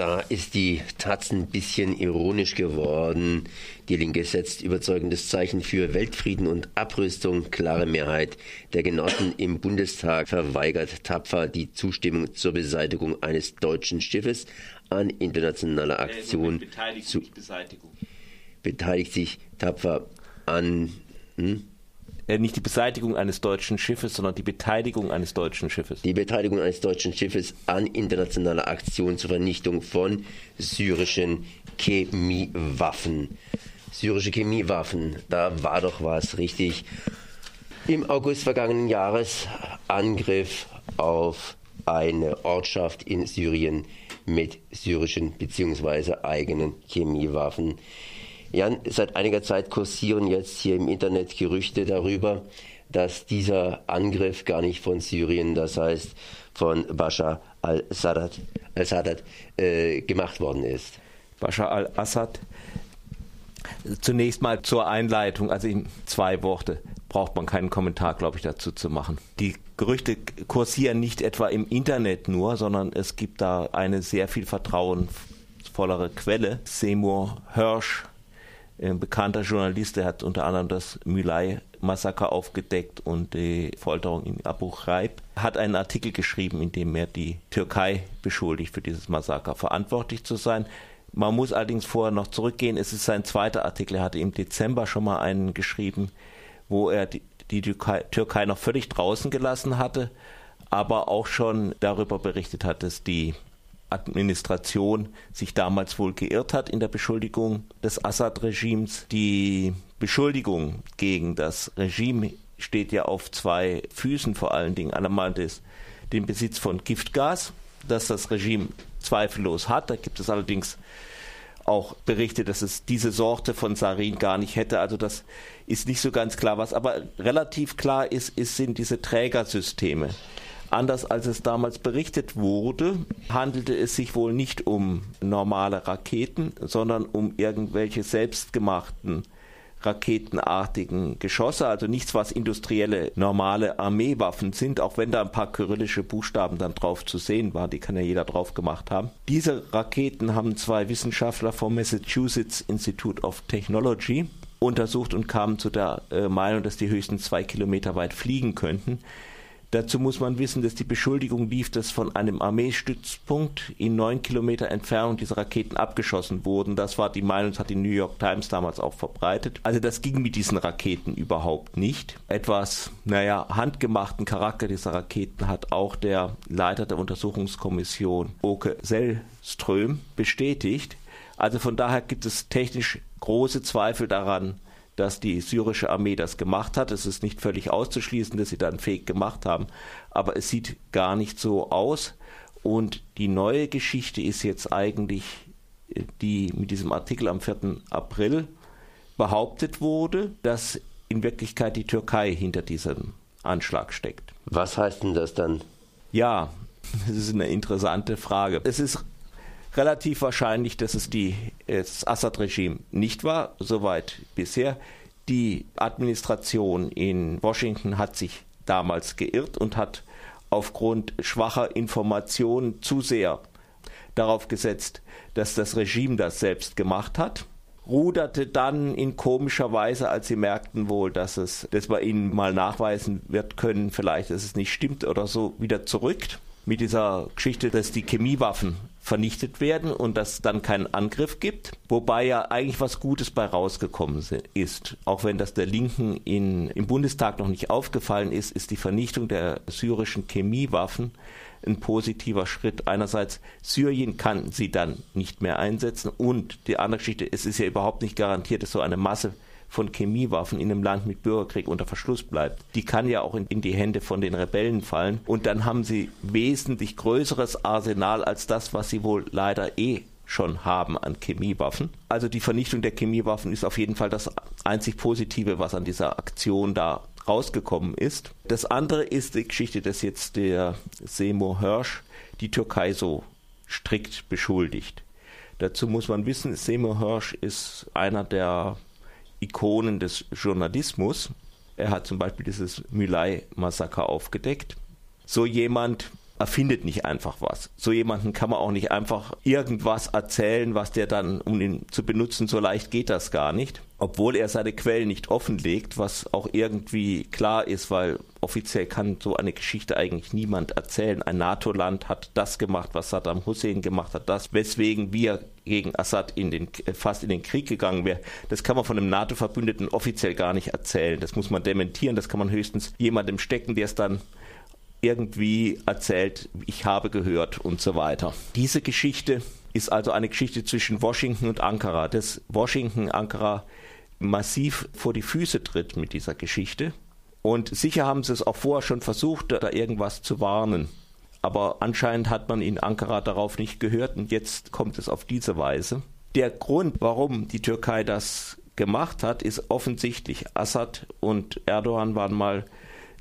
Da ist die Taz ein bisschen ironisch geworden. Die Linke setzt überzeugendes Zeichen für Weltfrieden und Abrüstung. Klare Mehrheit der Genossen im Bundestag verweigert tapfer die Zustimmung zur Beseitigung eines deutschen Schiffes an internationaler Aktion. Beteiligt zu, Beseitigung. Beteiligt sich tapfer an. Hm? Äh, nicht die Beseitigung eines deutschen Schiffes, sondern die Beteiligung eines deutschen Schiffes. Die Beteiligung eines deutschen Schiffes an internationaler Aktion zur Vernichtung von syrischen Chemiewaffen. Syrische Chemiewaffen, da war doch was richtig. Im August vergangenen Jahres Angriff auf eine Ortschaft in Syrien mit syrischen bzw. eigenen Chemiewaffen. Jan, seit einiger Zeit kursieren jetzt hier im Internet Gerüchte darüber, dass dieser Angriff gar nicht von Syrien, das heißt von Bashar al-Assad al äh, gemacht worden ist. Bashar al-Assad, zunächst mal zur Einleitung, also zwei Worte, braucht man keinen Kommentar, glaube ich, dazu zu machen. Die Gerüchte kursieren nicht etwa im Internet nur, sondern es gibt da eine sehr viel vertrauensvollere Quelle. Seymour Hirsch, ein bekannter Journalist, der hat unter anderem das Mülay-Massaker aufgedeckt und die Folterung in Abu Ghraib, hat einen Artikel geschrieben, in dem er die Türkei beschuldigt, für dieses Massaker verantwortlich zu sein. Man muss allerdings vorher noch zurückgehen. Es ist sein zweiter Artikel. Er hatte im Dezember schon mal einen geschrieben, wo er die, die Türkei, Türkei noch völlig draußen gelassen hatte, aber auch schon darüber berichtet hat, dass die Administration sich damals wohl geirrt hat in der Beschuldigung des Assad-Regimes. Die Beschuldigung gegen das Regime steht ja auf zwei Füßen vor allen Dingen. Einmal des, den Besitz von Giftgas, das das Regime zweifellos hat. Da gibt es allerdings auch Berichte, dass es diese Sorte von Sarin gar nicht hätte. Also das ist nicht so ganz klar. Was aber relativ klar ist, ist sind diese Trägersysteme. Anders als es damals berichtet wurde, handelte es sich wohl nicht um normale Raketen, sondern um irgendwelche selbstgemachten raketenartigen Geschosse, also nichts, was industrielle, normale Armeewaffen sind, auch wenn da ein paar kyrillische Buchstaben dann drauf zu sehen waren, die kann ja jeder drauf gemacht haben. Diese Raketen haben zwei Wissenschaftler vom Massachusetts Institute of Technology untersucht und kamen zu der äh, Meinung, dass die höchstens zwei Kilometer weit fliegen könnten. Dazu muss man wissen, dass die Beschuldigung lief, dass von einem Armeestützpunkt in neun Kilometer Entfernung diese Raketen abgeschossen wurden. Das war die Meinung, das hat die New York Times damals auch verbreitet. Also das ging mit diesen Raketen überhaupt nicht. Etwas, naja, handgemachten Charakter dieser Raketen hat auch der Leiter der Untersuchungskommission, Oke Sellström, bestätigt. Also von daher gibt es technisch große Zweifel daran, dass die syrische Armee das gemacht hat. Es ist nicht völlig auszuschließen, dass sie dann Fake gemacht haben, aber es sieht gar nicht so aus. Und die neue Geschichte ist jetzt eigentlich, äh, die mit diesem Artikel am 4. April behauptet wurde, dass in Wirklichkeit die Türkei hinter diesem Anschlag steckt. Was heißt denn das dann? Ja, das ist eine interessante Frage. Es ist relativ wahrscheinlich, dass es die, das Assad-Regime nicht war, soweit bisher. Die Administration in Washington hat sich damals geirrt und hat aufgrund schwacher Informationen zu sehr darauf gesetzt, dass das Regime das selbst gemacht hat, ruderte dann in komischer Weise, als sie merkten wohl, dass es, dass man ihnen mal nachweisen wird können, vielleicht, dass es nicht stimmt oder so, wieder zurück mit dieser Geschichte, dass die Chemiewaffen vernichtet werden und dass dann keinen Angriff gibt, wobei ja eigentlich was Gutes bei rausgekommen ist. Auch wenn das der Linken in, im Bundestag noch nicht aufgefallen ist, ist die Vernichtung der syrischen Chemiewaffen ein positiver Schritt. Einerseits, Syrien kann sie dann nicht mehr einsetzen und die andere Geschichte, es ist ja überhaupt nicht garantiert, dass so eine Masse von Chemiewaffen in einem Land mit Bürgerkrieg unter Verschluss bleibt. Die kann ja auch in, in die Hände von den Rebellen fallen. Und dann haben sie wesentlich größeres Arsenal als das, was sie wohl leider eh schon haben an Chemiewaffen. Also die Vernichtung der Chemiewaffen ist auf jeden Fall das einzig Positive, was an dieser Aktion da rausgekommen ist. Das andere ist die Geschichte, dass jetzt der Seymour Hirsch die Türkei so strikt beschuldigt. Dazu muss man wissen, Seymour Hirsch ist einer der Ikonen des Journalismus. Er hat zum Beispiel dieses Mülay-Massaker aufgedeckt. So jemand erfindet nicht einfach was. So jemanden kann man auch nicht einfach irgendwas erzählen, was der dann, um ihn zu benutzen, so leicht geht das gar nicht. Obwohl er seine Quellen nicht offenlegt, was auch irgendwie klar ist, weil offiziell kann so eine Geschichte eigentlich niemand erzählen. Ein NATO-Land hat das gemacht, was Saddam Hussein gemacht hat, das, weswegen wir gegen Assad in den, fast in den Krieg gegangen wäre. Das kann man von einem NATO-Verbündeten offiziell gar nicht erzählen. Das muss man dementieren, das kann man höchstens jemandem stecken, der es dann irgendwie erzählt, ich habe gehört und so weiter. Diese Geschichte ist also eine Geschichte zwischen Washington und Ankara, dass Washington Ankara massiv vor die Füße tritt mit dieser Geschichte. Und sicher haben sie es auch vorher schon versucht, da irgendwas zu warnen. Aber anscheinend hat man in Ankara darauf nicht gehört und jetzt kommt es auf diese Weise. Der Grund, warum die Türkei das gemacht hat, ist offensichtlich. Assad und Erdogan waren mal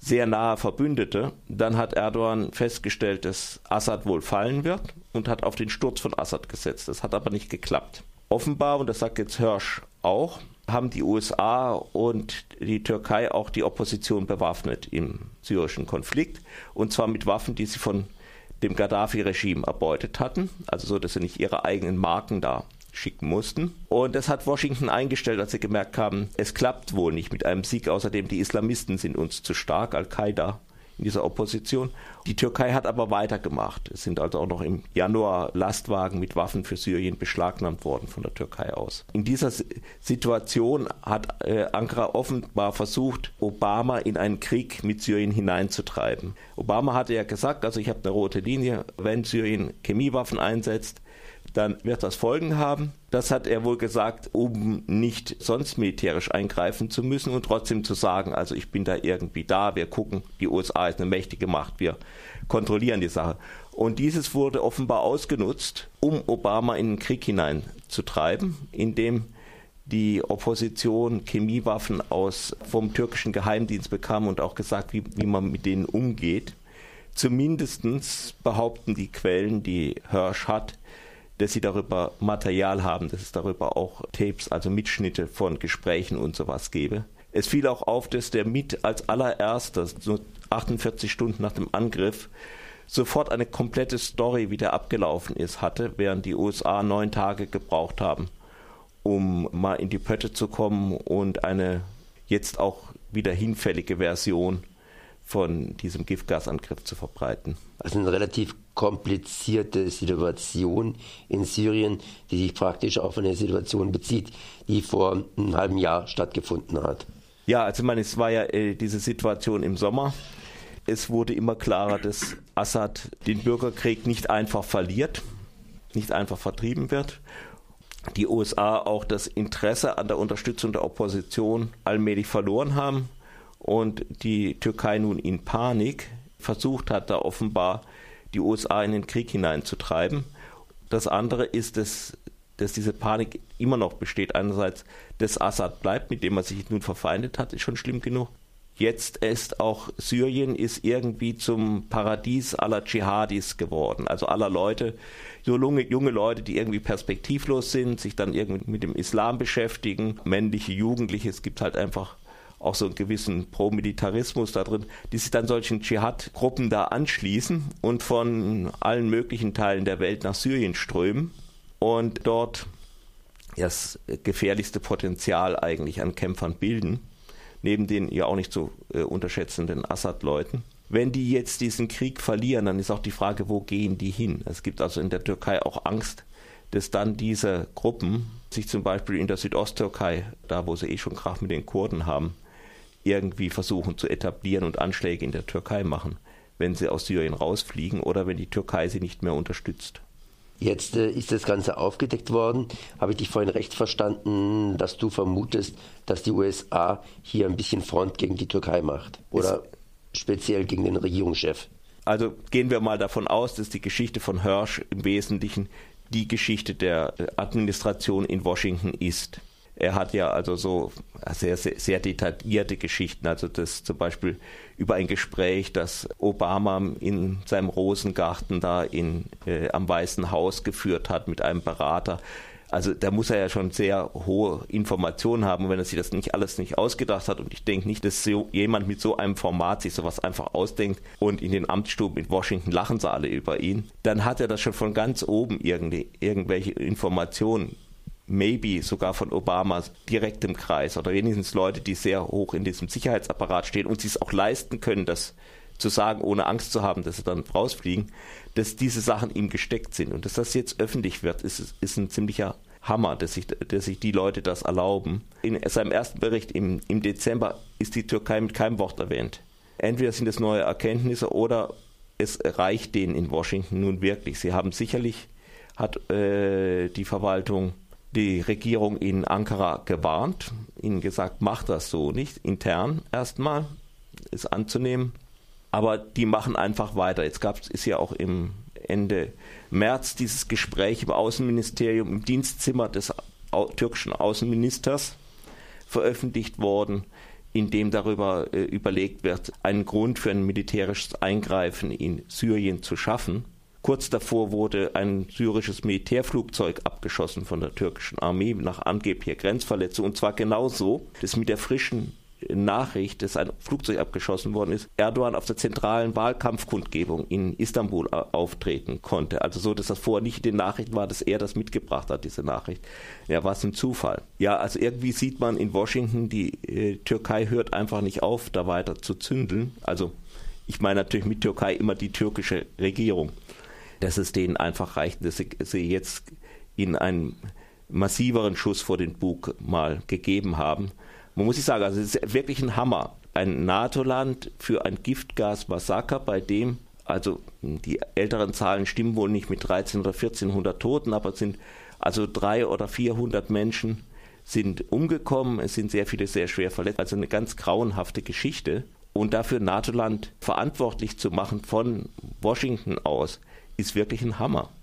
sehr nahe Verbündete. Dann hat Erdogan festgestellt, dass Assad wohl fallen wird und hat auf den Sturz von Assad gesetzt. Das hat aber nicht geklappt. Offenbar, und das sagt jetzt Hirsch auch, haben die USA und die Türkei auch die Opposition bewaffnet im syrischen Konflikt. Und zwar mit Waffen, die sie von dem Gaddafi-Regime erbeutet hatten. Also so, dass sie nicht ihre eigenen Marken da schicken mussten. Und das hat Washington eingestellt, als sie gemerkt haben, es klappt wohl nicht mit einem Sieg. Außerdem die Islamisten sind uns zu stark, Al-Qaida in dieser Opposition. Die Türkei hat aber weitergemacht. Es sind also auch noch im Januar Lastwagen mit Waffen für Syrien beschlagnahmt worden von der Türkei aus. In dieser Situation hat äh, Ankara offenbar versucht, Obama in einen Krieg mit Syrien hineinzutreiben. Obama hatte ja gesagt, also ich habe eine rote Linie, wenn Syrien Chemiewaffen einsetzt, dann wird das Folgen haben. Das hat er wohl gesagt, um nicht sonst militärisch eingreifen zu müssen und trotzdem zu sagen, also ich bin da irgendwie da, wir gucken, die USA ist eine mächtige Macht, wir kontrollieren die Sache. Und dieses wurde offenbar ausgenutzt, um Obama in den Krieg hineinzutreiben, indem die Opposition Chemiewaffen aus vom türkischen Geheimdienst bekam und auch gesagt, wie, wie man mit denen umgeht. Zumindest behaupten die Quellen, die Hirsch hat, dass sie darüber Material haben, dass es darüber auch Tapes, also Mitschnitte von Gesprächen und sowas gebe. Es fiel auch auf, dass der mit als allererster, so 48 Stunden nach dem Angriff, sofort eine komplette Story, wie der abgelaufen ist, hatte, während die USA neun Tage gebraucht haben, um mal in die Pötte zu kommen und eine jetzt auch wieder hinfällige Version von diesem Giftgasangriff zu verbreiten. Also eine relativ komplizierte Situation in Syrien, die sich praktisch auf eine Situation bezieht, die vor einem halben Jahr stattgefunden hat. Ja, also ich meine, es war ja äh, diese Situation im Sommer. Es wurde immer klarer, dass Assad den Bürgerkrieg nicht einfach verliert, nicht einfach vertrieben wird. Die USA auch das Interesse an der Unterstützung der Opposition allmählich verloren haben und die Türkei nun in Panik versucht hat, da offenbar die USA in den Krieg hineinzutreiben. Das andere ist, dass, dass diese Panik immer noch besteht. Einerseits, dass Assad bleibt, mit dem er sich nun verfeindet hat, ist schon schlimm genug. Jetzt ist auch Syrien ist irgendwie zum Paradies aller Dschihadis geworden, also aller Leute, so junge, junge Leute, die irgendwie perspektivlos sind, sich dann irgendwie mit dem Islam beschäftigen, männliche Jugendliche, es gibt halt einfach auch so einen gewissen Pro-Militarismus da drin, die sich dann solchen Dschihad-Gruppen da anschließen und von allen möglichen Teilen der Welt nach Syrien strömen und dort das gefährlichste Potenzial eigentlich an Kämpfern bilden, neben den ja auch nicht zu äh, unterschätzenden Assad-Leuten. Wenn die jetzt diesen Krieg verlieren, dann ist auch die Frage, wo gehen die hin? Es gibt also in der Türkei auch Angst, dass dann diese Gruppen sich zum Beispiel in der Südosttürkei, da wo sie eh schon Krach mit den Kurden haben, irgendwie versuchen zu etablieren und Anschläge in der Türkei machen, wenn sie aus Syrien rausfliegen oder wenn die Türkei sie nicht mehr unterstützt. Jetzt äh, ist das Ganze aufgedeckt worden. Habe ich dich vorhin recht verstanden, dass du vermutest, dass die USA hier ein bisschen Front gegen die Türkei macht? Oder es speziell gegen den Regierungschef? Also gehen wir mal davon aus, dass die Geschichte von Hirsch im Wesentlichen die Geschichte der Administration in Washington ist. Er hat ja also so sehr, sehr, sehr detaillierte Geschichten, also das zum Beispiel über ein Gespräch, das Obama in seinem Rosengarten da in, äh, am Weißen Haus geführt hat mit einem Berater, Also da muss er ja schon sehr hohe Informationen haben, wenn er sich das nicht alles nicht ausgedacht hat. Und ich denke nicht, dass so jemand mit so einem Format sich sowas einfach ausdenkt und in den Amtsstuben in Washington lachen sie alle über ihn. Dann hat er das schon von ganz oben irgendwelche Informationen maybe sogar von Obama direkt im Kreis oder wenigstens Leute, die sehr hoch in diesem Sicherheitsapparat stehen und sich es auch leisten können, das zu sagen, ohne Angst zu haben, dass sie dann rausfliegen, dass diese Sachen ihm gesteckt sind. Und dass das jetzt öffentlich wird, ist, ist ein ziemlicher Hammer, dass sich, dass sich die Leute das erlauben. In seinem ersten Bericht im, im Dezember ist die Türkei mit keinem Wort erwähnt. Entweder sind es neue Erkenntnisse oder es reicht denen in Washington nun wirklich. Sie haben sicherlich, hat äh, die Verwaltung die Regierung in Ankara gewarnt, ihnen gesagt, macht das so nicht, intern erstmal, ist anzunehmen. Aber die machen einfach weiter. Jetzt gab es ja auch im Ende März dieses Gespräch im Außenministerium, im Dienstzimmer des türkischen Außenministers veröffentlicht worden, in dem darüber äh, überlegt wird, einen Grund für ein militärisches Eingreifen in Syrien zu schaffen. Kurz davor wurde ein syrisches Militärflugzeug abgeschossen von der türkischen Armee nach angeblicher Grenzverletzung. Und zwar genauso, das mit der frischen Nachricht, dass ein Flugzeug abgeschossen worden ist, Erdogan auf der zentralen Wahlkampfkundgebung in Istanbul auftreten konnte. Also so, dass das vorher nicht in den Nachrichten war, dass er das mitgebracht hat, diese Nachricht. Ja, was ein Zufall. Ja, also irgendwie sieht man in Washington, die äh, Türkei hört einfach nicht auf, da weiter zu zündeln. Also ich meine natürlich mit Türkei immer die türkische Regierung. Dass es denen einfach reicht, dass sie, jetzt in einen massiveren Schuss vor den Bug mal gegeben haben man muss sich sagen, also es ist wirklich ein Hammer. Ein NATO-Land für ein Giftgas-Massaker, bei dem, also die älteren Zahlen stimmen wohl nicht mit 13 oder 1400 Toten, aber es sind also drei oder 400 Menschen sind umgekommen, es sind sehr viele sehr schwer verletzt, also eine ganz grauenhafte Geschichte. Und dafür NATO-Land verantwortlich zu machen von Washington aus, ist wirklich ein Hammer.